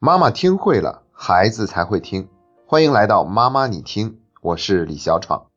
妈妈听会了，孩子才会听。欢迎来到妈妈你听，我是李小闯。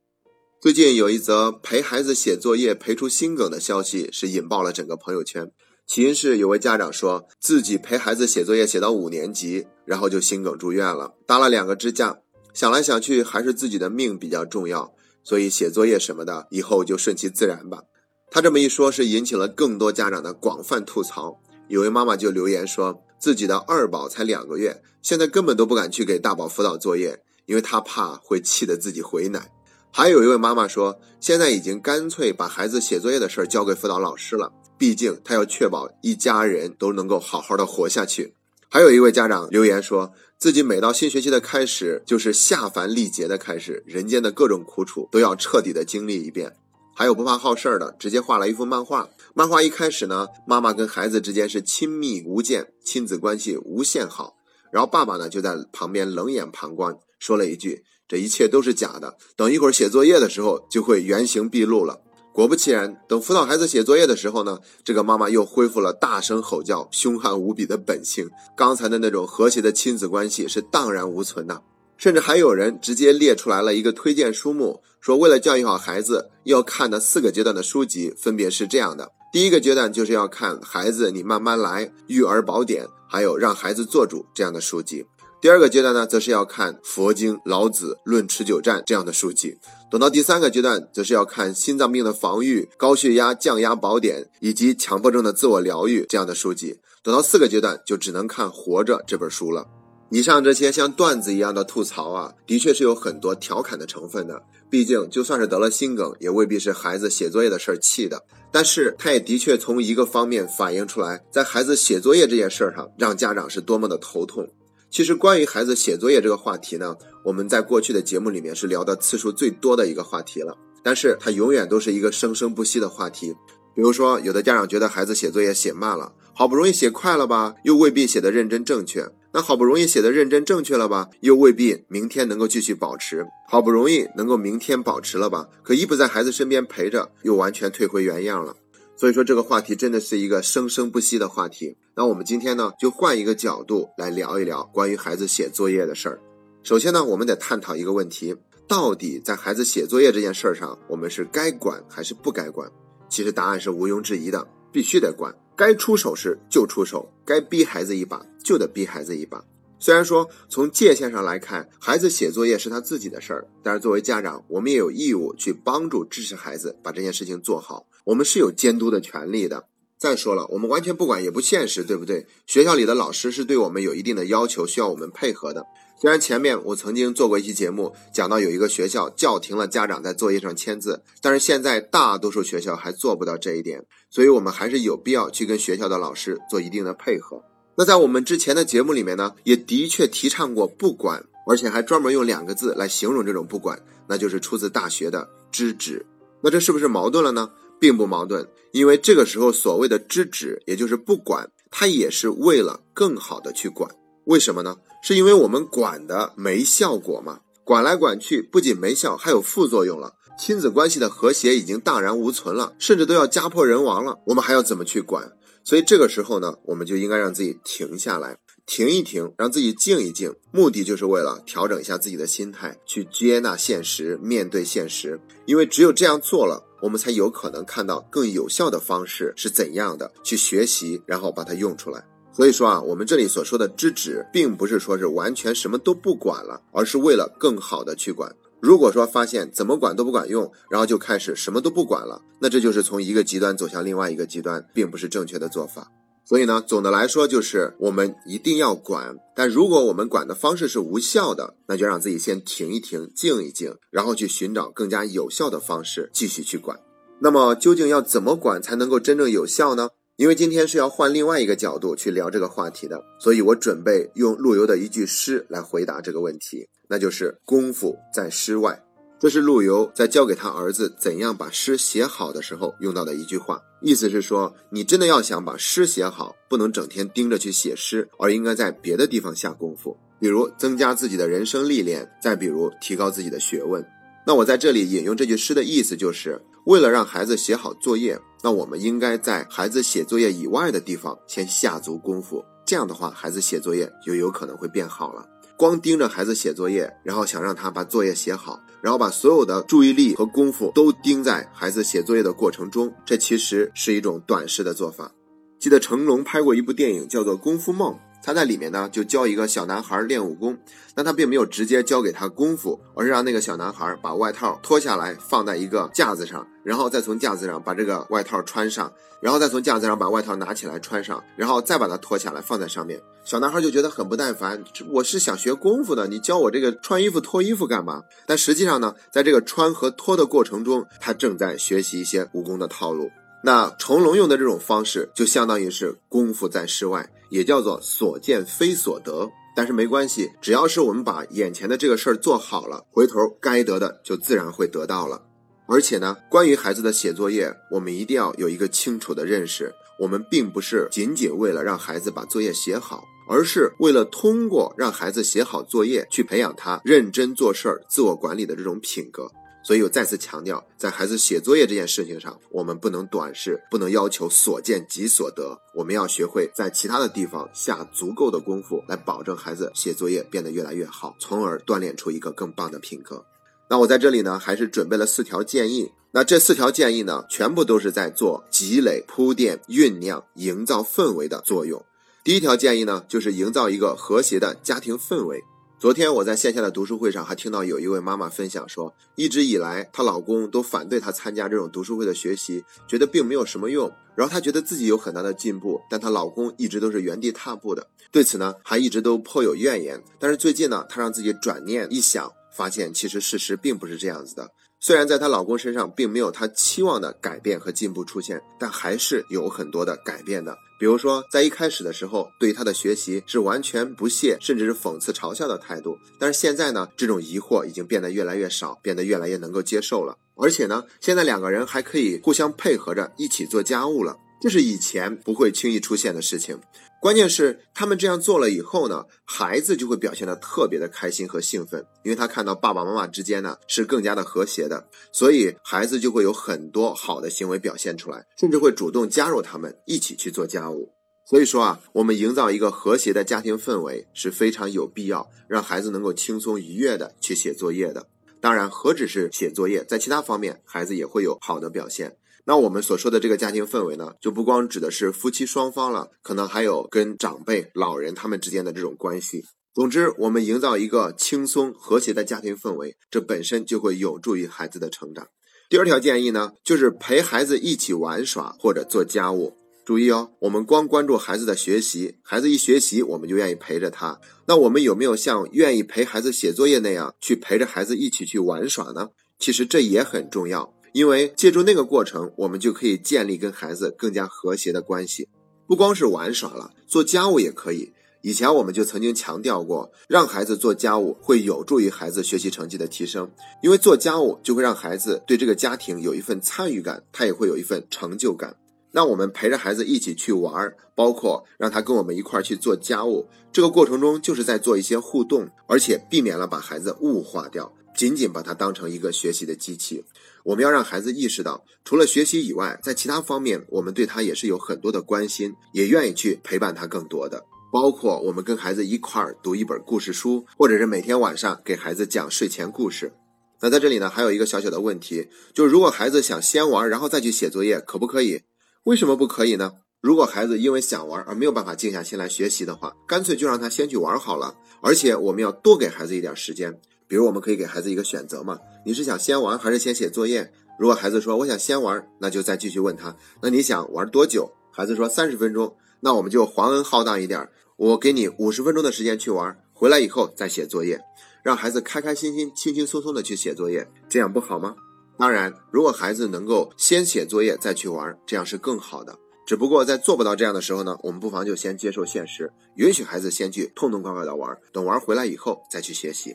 最近有一则陪孩子写作业陪出心梗的消息，是引爆了整个朋友圈。起因是有位家长说自己陪孩子写作业写到五年级，然后就心梗住院了，搭了两个支架。想来想去，还是自己的命比较重要，所以写作业什么的以后就顺其自然吧。他这么一说，是引起了更多家长的广泛吐槽。有位妈妈就留言说。自己的二宝才两个月，现在根本都不敢去给大宝辅导作业，因为他怕会气得自己回奶。还有一位妈妈说，现在已经干脆把孩子写作业的事儿交给辅导老师了，毕竟他要确保一家人都能够好好的活下去。还有一位家长留言说，自己每到新学期的开始，就是下凡历劫的开始，人间的各种苦楚都要彻底的经历一遍。还有不怕好事儿的，直接画了一幅漫画。漫画一开始呢，妈妈跟孩子之间是亲密无间，亲子关系无限好。然后爸爸呢就在旁边冷眼旁观，说了一句：“这一切都是假的。”等一会儿写作业的时候，就会原形毕露了。果不其然，等辅导孩子写作业的时候呢，这个妈妈又恢复了大声吼叫、凶悍无比的本性。刚才的那种和谐的亲子关系是荡然无存呐。甚至还有人直接列出来了一个推荐书目，说为了教育好孩子，要看的四个阶段的书籍分别是这样的：第一个阶段就是要看《孩子你慢慢来》《育儿宝典》，还有《让孩子做主》这样的书籍；第二个阶段呢，则是要看《佛经》《老子论持久战》这样的书籍；等到第三个阶段，则是要看《心脏病的防御》《高血压降压宝典》以及《强迫症的自我疗愈》这样的书籍；等到四个阶段，就只能看《活着》这本书了。以上这些像段子一样的吐槽啊，的确是有很多调侃的成分的。毕竟，就算是得了心梗，也未必是孩子写作业的事儿气的。但是，他也的确从一个方面反映出来，在孩子写作业这件事儿上，让家长是多么的头痛。其实，关于孩子写作业这个话题呢，我们在过去的节目里面是聊的次数最多的一个话题了。但是，它永远都是一个生生不息的话题。比如说，有的家长觉得孩子写作业写慢了，好不容易写快了吧，又未必写的认真正确。那好不容易写的认真正确了吧，又未必明天能够继续保持。好不容易能够明天保持了吧，可一不在孩子身边陪着，又完全退回原样了。所以说这个话题真的是一个生生不息的话题。那我们今天呢，就换一个角度来聊一聊关于孩子写作业的事儿。首先呢，我们得探讨一个问题：到底在孩子写作业这件事儿上，我们是该管还是不该管？其实答案是毋庸置疑的，必须得管。该出手时就出手，该逼孩子一把就得逼孩子一把。虽然说从界限上来看，孩子写作业是他自己的事儿，但是作为家长，我们也有义务去帮助支持孩子把这件事情做好。我们是有监督的权利的。再说了，我们完全不管也不现实，对不对？学校里的老师是对我们有一定的要求，需要我们配合的。虽然前面我曾经做过一期节目，讲到有一个学校叫停了家长在作业上签字，但是现在大多数学校还做不到这一点，所以我们还是有必要去跟学校的老师做一定的配合。那在我们之前的节目里面呢，也的确提倡过不管，而且还专门用两个字来形容这种不管，那就是出自大学的知止。那这是不是矛盾了呢？并不矛盾，因为这个时候所谓的知止，也就是不管，它也是为了更好的去管。为什么呢？是因为我们管的没效果嘛？管来管去，不仅没效，还有副作用了。亲子关系的和谐已经荡然无存了，甚至都要家破人亡了。我们还要怎么去管？所以这个时候呢，我们就应该让自己停下来，停一停，让自己静一静。目的就是为了调整一下自己的心态，去接纳现实，面对现实。因为只有这样做了，我们才有可能看到更有效的方式是怎样的，去学习，然后把它用出来。所以说啊，我们这里所说的知止，并不是说是完全什么都不管了，而是为了更好的去管。如果说发现怎么管都不管用，然后就开始什么都不管了，那这就是从一个极端走向另外一个极端，并不是正确的做法。所以呢，总的来说就是我们一定要管，但如果我们管的方式是无效的，那就让自己先停一停，静一静，然后去寻找更加有效的方式继续去管。那么究竟要怎么管才能够真正有效呢？因为今天是要换另外一个角度去聊这个话题的，所以我准备用陆游的一句诗来回答这个问题，那就是“功夫在诗外”。这是陆游在教给他儿子怎样把诗写好的时候用到的一句话，意思是说，你真的要想把诗写好，不能整天盯着去写诗，而应该在别的地方下功夫，比如增加自己的人生历练，再比如提高自己的学问。那我在这里引用这句诗的意思，就是为了让孩子写好作业，那我们应该在孩子写作业以外的地方先下足功夫。这样的话，孩子写作业就有可能会变好了。光盯着孩子写作业，然后想让他把作业写好，然后把所有的注意力和功夫都盯在孩子写作业的过程中，这其实是一种短视的做法。记得成龙拍过一部电影，叫做《功夫梦》。他在里面呢，就教一个小男孩练武功，但他并没有直接教给他功夫，而是让那个小男孩把外套脱下来放在一个架子上，然后再从架子上把这个外套穿上，然后再从架子上把外套拿起来穿上，然后再把它脱下来放在上面。小男孩就觉得很不耐烦，我是想学功夫的，你教我这个穿衣服脱衣服干嘛？但实际上呢，在这个穿和脱的过程中，他正在学习一些武功的套路。那成龙用的这种方式，就相当于是功夫在室外，也叫做所见非所得。但是没关系，只要是我们把眼前的这个事儿做好了，回头该得的就自然会得到了。而且呢，关于孩子的写作业，我们一定要有一个清楚的认识：我们并不是仅仅为了让孩子把作业写好，而是为了通过让孩子写好作业，去培养他认真做事儿、自我管理的这种品格。所以我再次强调，在孩子写作业这件事情上，我们不能短视，不能要求所见即所得。我们要学会在其他的地方下足够的功夫，来保证孩子写作业变得越来越好，从而锻炼出一个更棒的品格。那我在这里呢，还是准备了四条建议。那这四条建议呢，全部都是在做积累、铺垫、酝酿、营造氛围的作用。第一条建议呢，就是营造一个和谐的家庭氛围。昨天我在线下的读书会上还听到有一位妈妈分享说，一直以来她老公都反对她参加这种读书会的学习，觉得并没有什么用。然后她觉得自己有很大的进步，但她老公一直都是原地踏步的。对此呢，还一直都颇有怨言。但是最近呢，她让自己转念一想，发现其实事实并不是这样子的。虽然在她老公身上并没有她期望的改变和进步出现，但还是有很多的改变的。比如说，在一开始的时候，对他的学习是完全不屑，甚至是讽刺、嘲笑的态度。但是现在呢，这种疑惑已经变得越来越少，变得越来越能够接受了。而且呢，现在两个人还可以互相配合着一起做家务了，这是以前不会轻易出现的事情。关键是他们这样做了以后呢，孩子就会表现得特别的开心和兴奋，因为他看到爸爸妈妈之间呢是更加的和谐的，所以孩子就会有很多好的行为表现出来，甚至会主动加入他们一起去做家务。所以说啊，我们营造一个和谐的家庭氛围是非常有必要，让孩子能够轻松愉悦的去写作业的。当然，何止是写作业，在其他方面孩子也会有好的表现。那我们所说的这个家庭氛围呢，就不光指的是夫妻双方了，可能还有跟长辈、老人他们之间的这种关系。总之，我们营造一个轻松和谐的家庭氛围，这本身就会有助于孩子的成长。第二条建议呢，就是陪孩子一起玩耍或者做家务。注意哦，我们光关注孩子的学习，孩子一学习，我们就愿意陪着他。那我们有没有像愿意陪孩子写作业那样，去陪着孩子一起去玩耍呢？其实这也很重要。因为借助那个过程，我们就可以建立跟孩子更加和谐的关系。不光是玩耍了，做家务也可以。以前我们就曾经强调过，让孩子做家务会有助于孩子学习成绩的提升。因为做家务就会让孩子对这个家庭有一份参与感，他也会有一份成就感。那我们陪着孩子一起去玩，包括让他跟我们一块儿去做家务，这个过程中就是在做一些互动，而且避免了把孩子物化掉。仅仅把它当成一个学习的机器，我们要让孩子意识到，除了学习以外，在其他方面，我们对他也是有很多的关心，也愿意去陪伴他更多的。包括我们跟孩子一块儿读一本故事书，或者是每天晚上给孩子讲睡前故事。那在这里呢，还有一个小小的问题，就是如果孩子想先玩，然后再去写作业，可不可以？为什么不可以呢？如果孩子因为想玩而没有办法静下心来学习的话，干脆就让他先去玩好了。而且我们要多给孩子一点时间。比如我们可以给孩子一个选择嘛？你是想先玩还是先写作业？如果孩子说我想先玩，那就再继续问他，那你想玩多久？孩子说三十分钟，那我们就皇恩浩荡一点，我给你五十分钟的时间去玩，回来以后再写作业，让孩子开开心心、轻轻松松的去写作业，这样不好吗？当然，如果孩子能够先写作业再去玩，这样是更好的。只不过在做不到这样的时候呢，我们不妨就先接受现实，允许孩子先去痛痛快快的玩，等玩回来以后再去学习。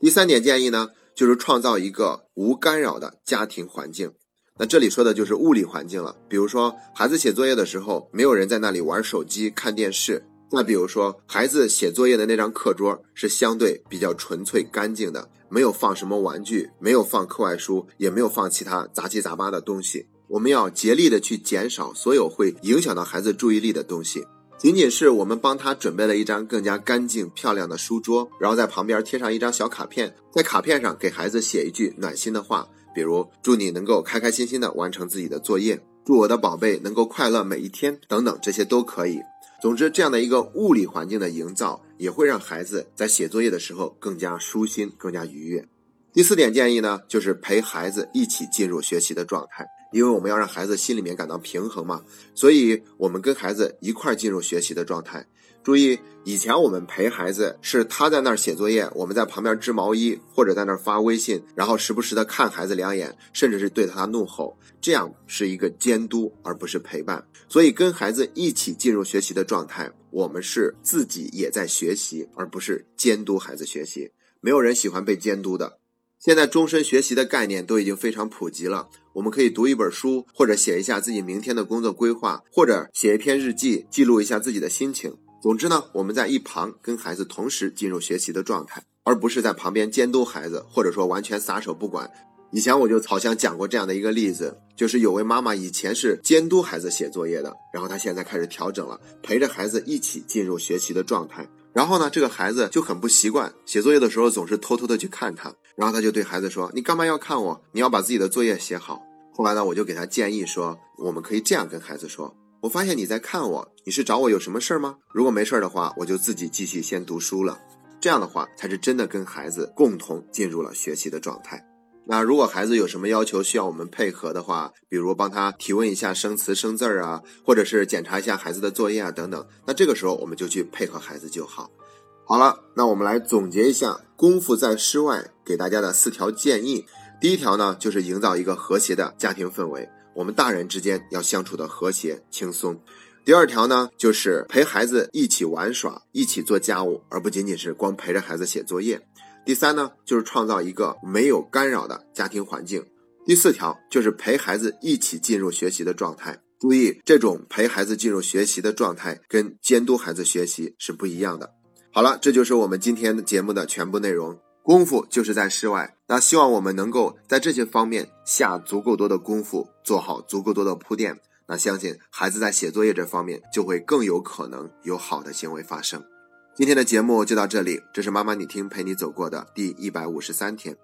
第三点建议呢，就是创造一个无干扰的家庭环境。那这里说的就是物理环境了。比如说，孩子写作业的时候，没有人在那里玩手机、看电视。那比如说，孩子写作业的那张课桌是相对比较纯粹、干净的，没有放什么玩具，没有放课外书，也没有放其他杂七杂八的东西。我们要竭力的去减少所有会影响到孩子注意力的东西。仅仅是我们帮他准备了一张更加干净漂亮的书桌，然后在旁边贴上一张小卡片，在卡片上给孩子写一句暖心的话，比如祝你能够开开心心的完成自己的作业，祝我的宝贝能够快乐每一天，等等，这些都可以。总之，这样的一个物理环境的营造，也会让孩子在写作业的时候更加舒心、更加愉悦。第四点建议呢，就是陪孩子一起进入学习的状态。因为我们要让孩子心里面感到平衡嘛，所以我们跟孩子一块进入学习的状态。注意，以前我们陪孩子是他在那儿写作业，我们在旁边织毛衣或者在那儿发微信，然后时不时的看孩子两眼，甚至是对他怒吼，这样是一个监督而不是陪伴。所以跟孩子一起进入学习的状态，我们是自己也在学习，而不是监督孩子学习。没有人喜欢被监督的。现在终身学习的概念都已经非常普及了。我们可以读一本书，或者写一下自己明天的工作规划，或者写一篇日记，记录一下自己的心情。总之呢，我们在一旁跟孩子同时进入学习的状态，而不是在旁边监督孩子，或者说完全撒手不管。以前我就好像讲过这样的一个例子，就是有位妈妈以前是监督孩子写作业的，然后她现在开始调整了，陪着孩子一起进入学习的状态。然后呢，这个孩子就很不习惯，写作业的时候总是偷偷的去看他。然后他就对孩子说：“你干嘛要看我？你要把自己的作业写好。”后来呢，我就给他建议说：“我们可以这样跟孩子说：我发现你在看我，你是找我有什么事儿吗？如果没事儿的话，我就自己继续先读书了。这样的话，才是真的跟孩子共同进入了学习的状态。那如果孩子有什么要求需要我们配合的话，比如帮他提问一下生词生字儿啊，或者是检查一下孩子的作业啊等等，那这个时候我们就去配合孩子就好。”好了，那我们来总结一下功夫在室外给大家的四条建议。第一条呢，就是营造一个和谐的家庭氛围，我们大人之间要相处的和谐轻松。第二条呢，就是陪孩子一起玩耍，一起做家务，而不仅仅是光陪着孩子写作业。第三呢，就是创造一个没有干扰的家庭环境。第四条就是陪孩子一起进入学习的状态。注意，这种陪孩子进入学习的状态跟监督孩子学习是不一样的。好了，这就是我们今天的节目的全部内容。功夫就是在室外，那希望我们能够在这些方面下足够多的功夫，做好足够多的铺垫。那相信孩子在写作业这方面就会更有可能有好的行为发生。今天的节目就到这里，这是妈妈你听陪你走过的第一百五十三天。